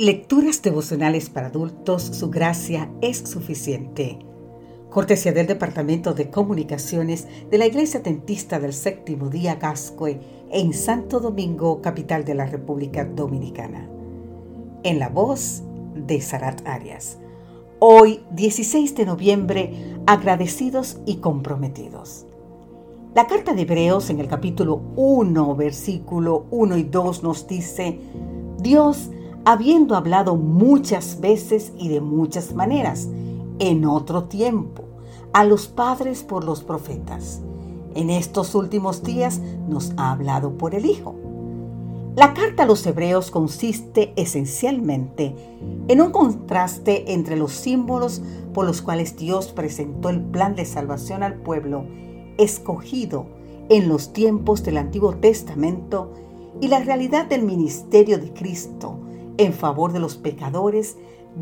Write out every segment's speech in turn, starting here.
Lecturas devocionales para adultos, su gracia es suficiente. Cortesía del Departamento de Comunicaciones de la Iglesia Tentista del Séptimo Día Gascue en Santo Domingo, capital de la República Dominicana. En la voz de Sarat Arias. Hoy, 16 de noviembre, agradecidos y comprometidos. La carta de Hebreos en el capítulo 1, versículo 1 y 2 nos dice, Dios habiendo hablado muchas veces y de muchas maneras, en otro tiempo, a los padres por los profetas. En estos últimos días nos ha hablado por el Hijo. La carta a los hebreos consiste esencialmente en un contraste entre los símbolos por los cuales Dios presentó el plan de salvación al pueblo escogido en los tiempos del Antiguo Testamento y la realidad del ministerio de Cristo en favor de los pecadores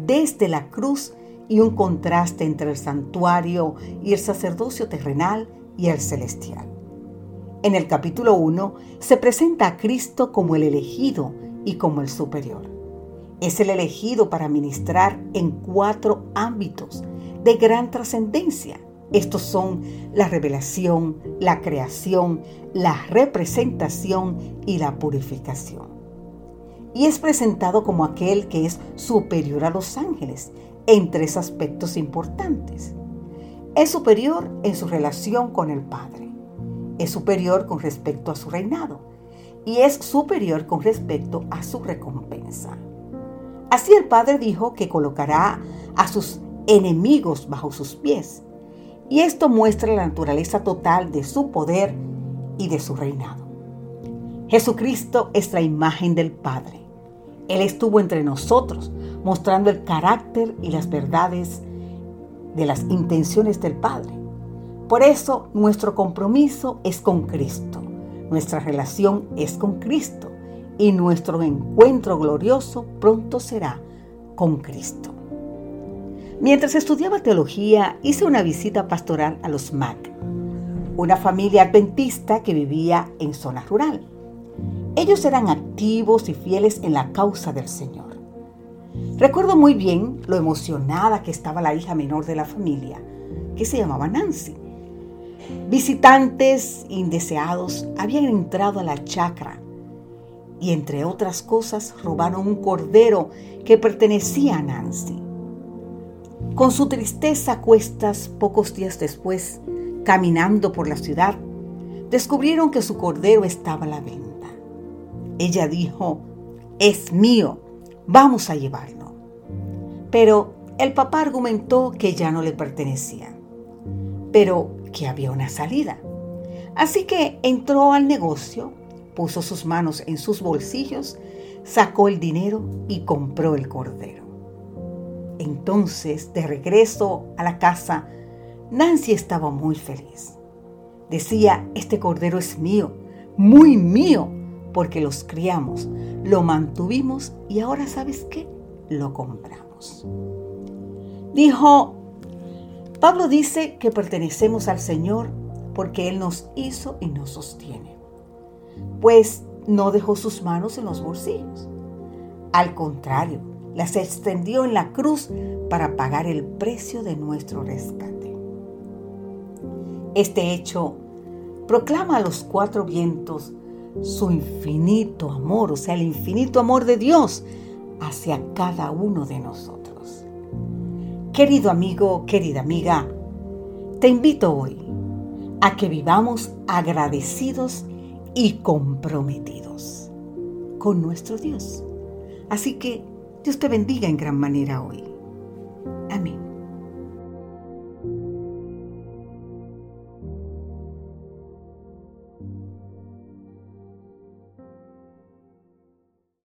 desde la cruz y un contraste entre el santuario y el sacerdocio terrenal y el celestial. En el capítulo 1 se presenta a Cristo como el elegido y como el superior. Es el elegido para ministrar en cuatro ámbitos de gran trascendencia. Estos son la revelación, la creación, la representación y la purificación y es presentado como aquel que es superior a los ángeles en tres aspectos importantes. Es superior en su relación con el Padre, es superior con respecto a su reinado y es superior con respecto a su recompensa. Así el Padre dijo que colocará a sus enemigos bajo sus pies, y esto muestra la naturaleza total de su poder y de su reinado. Jesucristo es la imagen del Padre él estuvo entre nosotros, mostrando el carácter y las verdades de las intenciones del Padre. Por eso nuestro compromiso es con Cristo, nuestra relación es con Cristo y nuestro encuentro glorioso pronto será con Cristo. Mientras estudiaba teología, hice una visita pastoral a los MAC, una familia adventista que vivía en zona rural. Ellos eran activos y fieles en la causa del Señor. Recuerdo muy bien lo emocionada que estaba la hija menor de la familia, que se llamaba Nancy. Visitantes indeseados habían entrado a la chacra y entre otras cosas robaron un cordero que pertenecía a Nancy. Con su tristeza a cuestas, pocos días después, caminando por la ciudad, descubrieron que su cordero estaba a la venta. Ella dijo, es mío, vamos a llevarlo. Pero el papá argumentó que ya no le pertenecía, pero que había una salida. Así que entró al negocio, puso sus manos en sus bolsillos, sacó el dinero y compró el cordero. Entonces, de regreso a la casa, Nancy estaba muy feliz. Decía, este cordero es mío, muy mío, porque los criamos, lo mantuvimos y ahora sabes qué, lo compramos. Dijo, Pablo dice que pertenecemos al Señor porque Él nos hizo y nos sostiene. Pues no dejó sus manos en los bolsillos. Al contrario, las extendió en la cruz para pagar el precio de nuestro rescate. Este hecho proclama a los cuatro vientos su infinito amor, o sea, el infinito amor de Dios hacia cada uno de nosotros. Querido amigo, querida amiga, te invito hoy a que vivamos agradecidos y comprometidos con nuestro Dios. Así que Dios te bendiga en gran manera hoy. Amén.